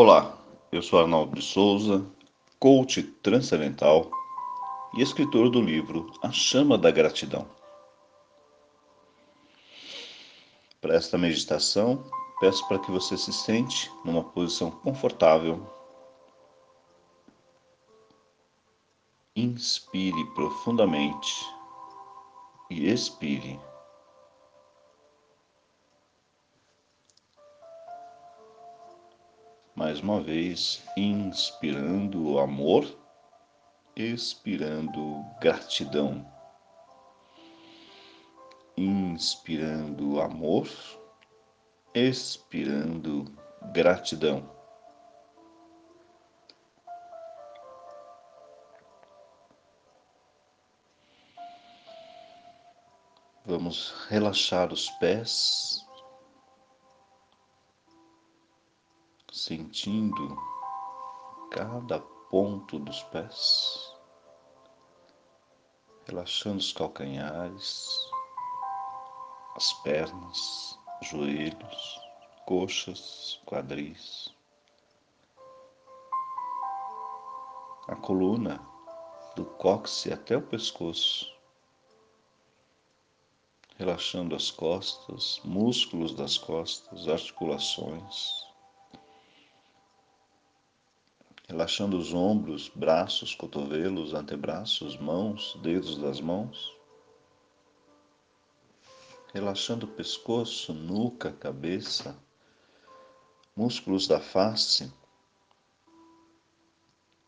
Olá, eu sou Arnaldo de Souza, coach transcendental e escritor do livro A Chama da Gratidão. Para esta meditação, peço para que você se sente numa posição confortável. Inspire profundamente e expire. Mais uma vez, inspirando amor, expirando gratidão. Inspirando amor, expirando gratidão. Vamos relaxar os pés, sentindo cada ponto dos pés, relaxando os calcanhares, as pernas, joelhos, coxas, quadris, a coluna do cóccix até o pescoço, relaxando as costas, músculos das costas, articulações relaxando os ombros, braços, cotovelos, antebraços, mãos, dedos das mãos, relaxando o pescoço, nuca, cabeça, músculos da face.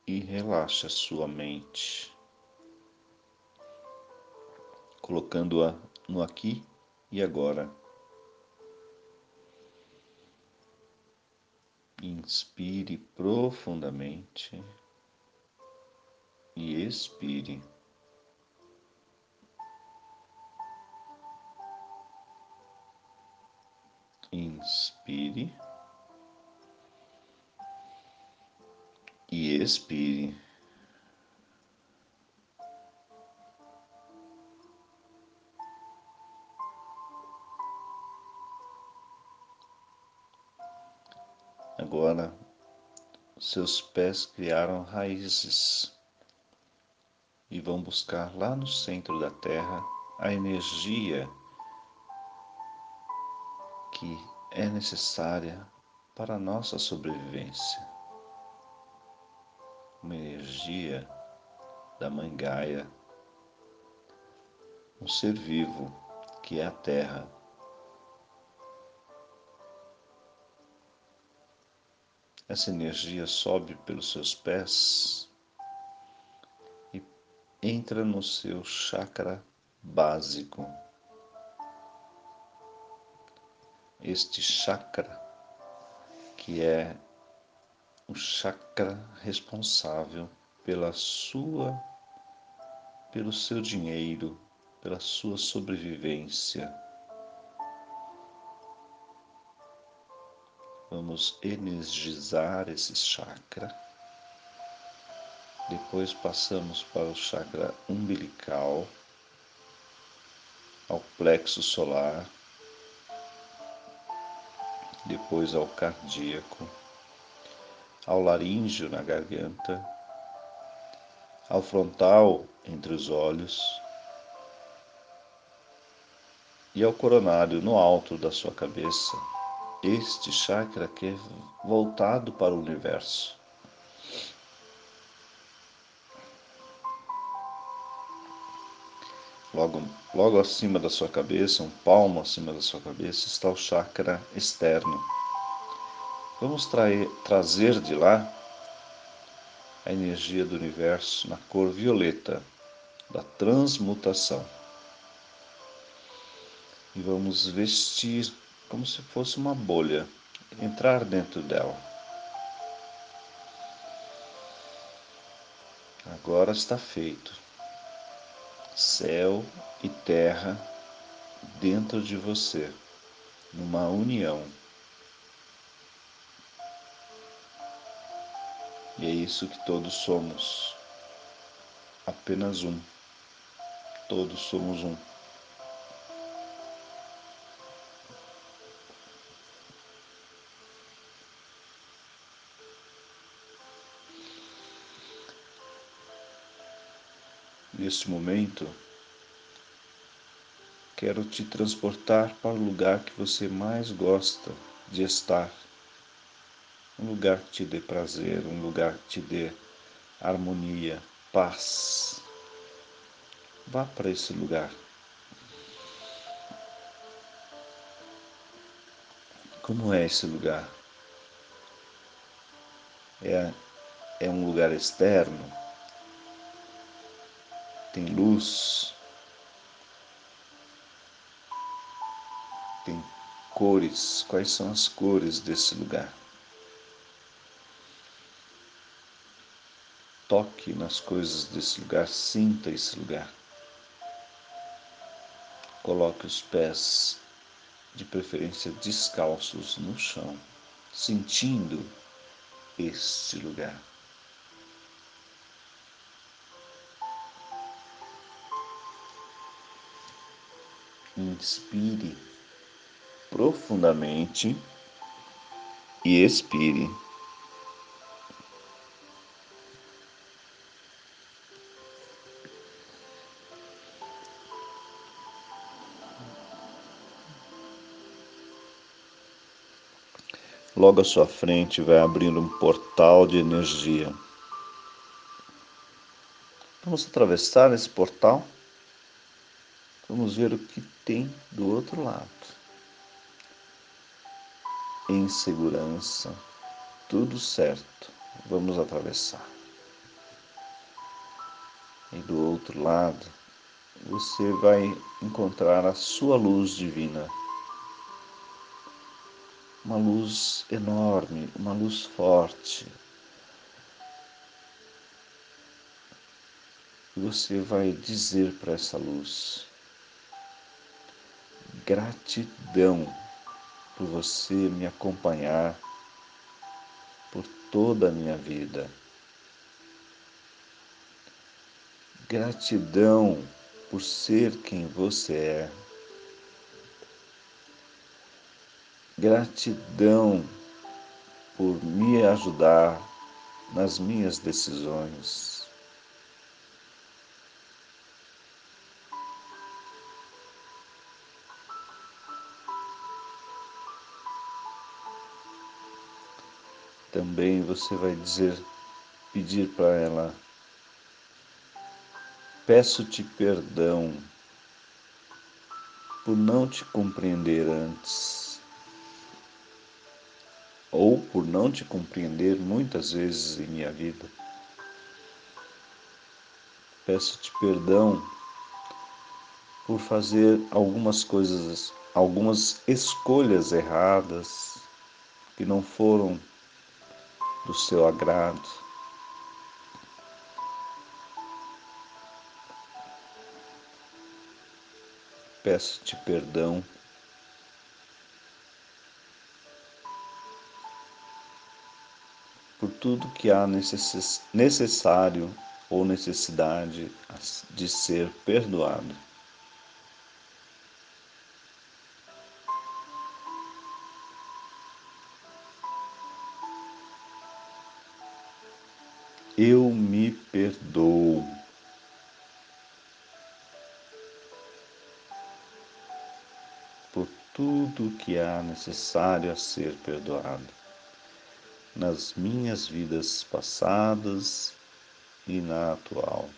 E relaxa sua mente, colocando-a no aqui e agora. Inspire profundamente e expire. Inspire e expire. Seus pés criaram raízes e vão buscar lá no centro da terra a energia que é necessária para a nossa sobrevivência. Uma energia da Mãe Gaia, um ser vivo que é a Terra Essa energia sobe pelos seus pés e entra no seu chakra básico. Este chakra, que é o chakra responsável pela sua, pelo seu dinheiro, pela sua sobrevivência Vamos energizar esse chakra. Depois passamos para o chakra umbilical, ao plexo solar, depois ao cardíaco, ao laríngeo na garganta, ao frontal entre os olhos e ao coronário no alto da sua cabeça este chakra que é voltado para o universo. Logo, logo acima da sua cabeça, um palmo acima da sua cabeça, está o chakra externo. Vamos trazer de lá a energia do universo na cor violeta da transmutação. E vamos vestir como se fosse uma bolha, entrar dentro dela. Agora está feito. Céu e terra dentro de você, numa união. E é isso que todos somos. Apenas um. Todos somos um. Neste momento, quero te transportar para o lugar que você mais gosta de estar. Um lugar que te dê prazer, um lugar que te dê harmonia, paz. Vá para esse lugar. Como é esse lugar? É, é um lugar externo? Tem luz? Tem cores? Quais são as cores desse lugar? Toque nas coisas desse lugar, sinta esse lugar. Coloque os pés de preferência descalços no chão, sentindo este lugar. Inspire profundamente e expire. Logo à sua frente vai abrir um portal de energia. Vamos atravessar esse portal. Vamos ver o que tem do outro lado. Em segurança, tudo certo. Vamos atravessar. E do outro lado, você vai encontrar a sua luz divina uma luz enorme, uma luz forte. E você vai dizer para essa luz: gratidão por você me acompanhar por toda a minha vida. Gratidão por ser quem você é. Gratidão por me ajudar nas minhas decisões. Também você vai dizer, pedir para ela, peço-te perdão por não te compreender antes ou por não te compreender muitas vezes em minha vida. Peço-te perdão por fazer algumas coisas, algumas escolhas erradas que não foram do seu agrado. Peço-te perdão por tudo que há necess necessário ou necessidade de ser perdoado. Eu me perdoo. Por tudo que há necessário a ser perdoado nas minhas vidas passadas e na atual.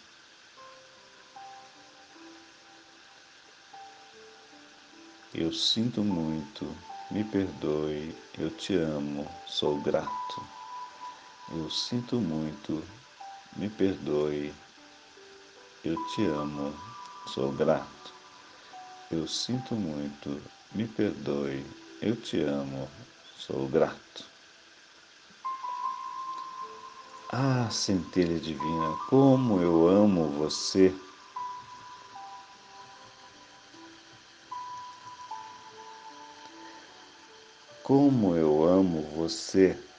Eu sinto muito, me perdoe, eu te amo, sou grato. Eu sinto muito, me perdoe, eu te amo, sou grato. Eu sinto muito, me perdoe, eu te amo, sou grato. Ah, centelha divina, como eu amo você. Como eu amo você.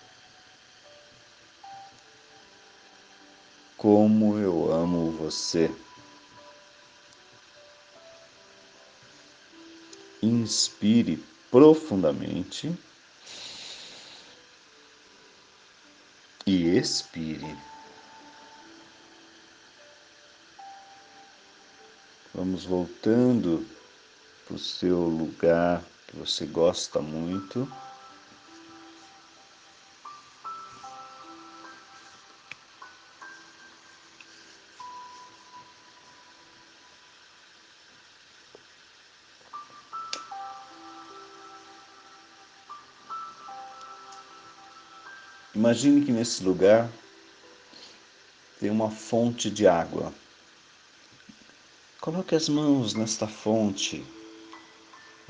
Como eu amo você. Inspire profundamente. e expire. Vamos voltando para o seu lugar que você gosta muito. Imagine que nesse lugar tem uma fonte de água. Coloque as mãos nesta fonte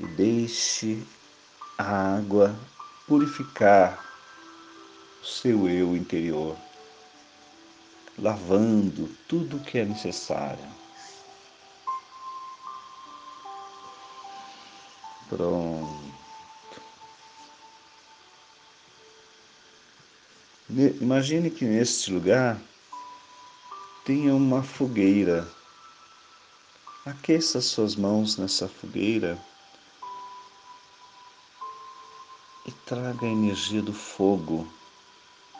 e deixe a água purificar o seu eu interior, lavando tudo o que é necessário. Pronto. Imagine que neste lugar tenha uma fogueira. Aqueça suas mãos nessa fogueira e traga a energia do fogo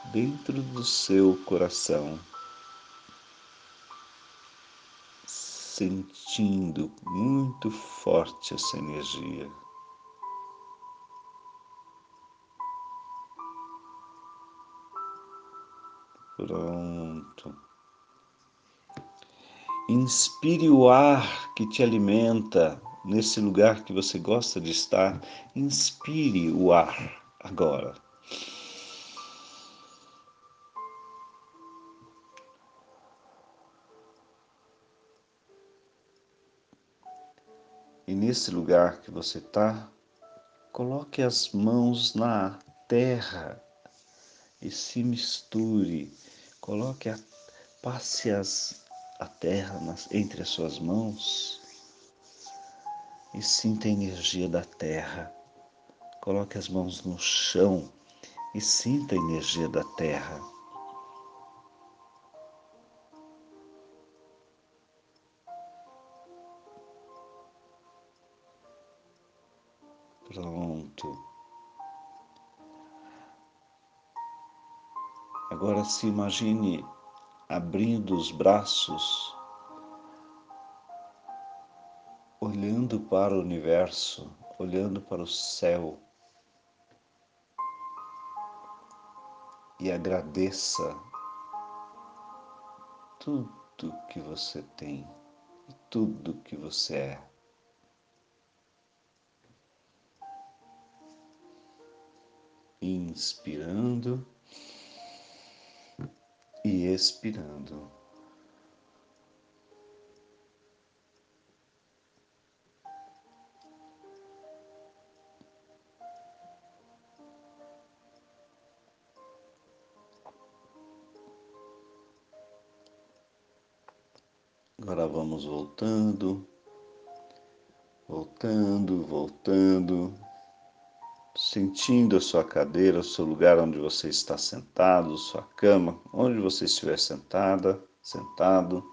dentro do seu coração, sentindo muito forte essa energia. Pronto. Inspire o ar que te alimenta nesse lugar que você gosta de estar. Inspire o ar agora. E nesse lugar que você está, coloque as mãos na terra e se misture. Coloque a, passe as, a terra nas, entre as suas mãos e sinta a energia da terra. Coloque as mãos no chão e sinta a energia da terra. Pronto. Agora se imagine abrindo os braços, olhando para o universo, olhando para o céu e agradeça tudo que você tem e tudo que você é. Inspirando e expirando. Agora vamos voltando, voltando, voltando, sentindo a sua cadeira, o seu lugar onde você está sentado, sua cama, onde você estiver sentada, sentado.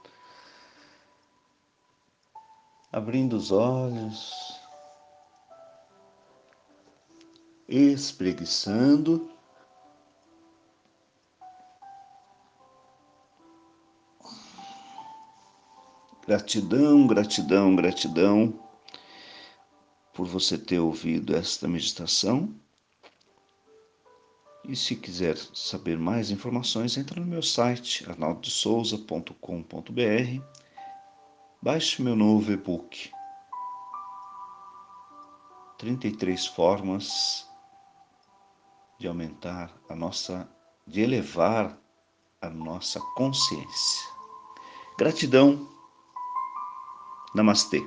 Abrindo os olhos, espreguiçando. Gratidão, gratidão, gratidão por você ter ouvido esta meditação. E se quiser saber mais informações, entra no meu site arnaldosouza.com.br. Baixe meu novo e-book. 33 formas de aumentar a nossa, de elevar a nossa consciência. Gratidão. Namastê.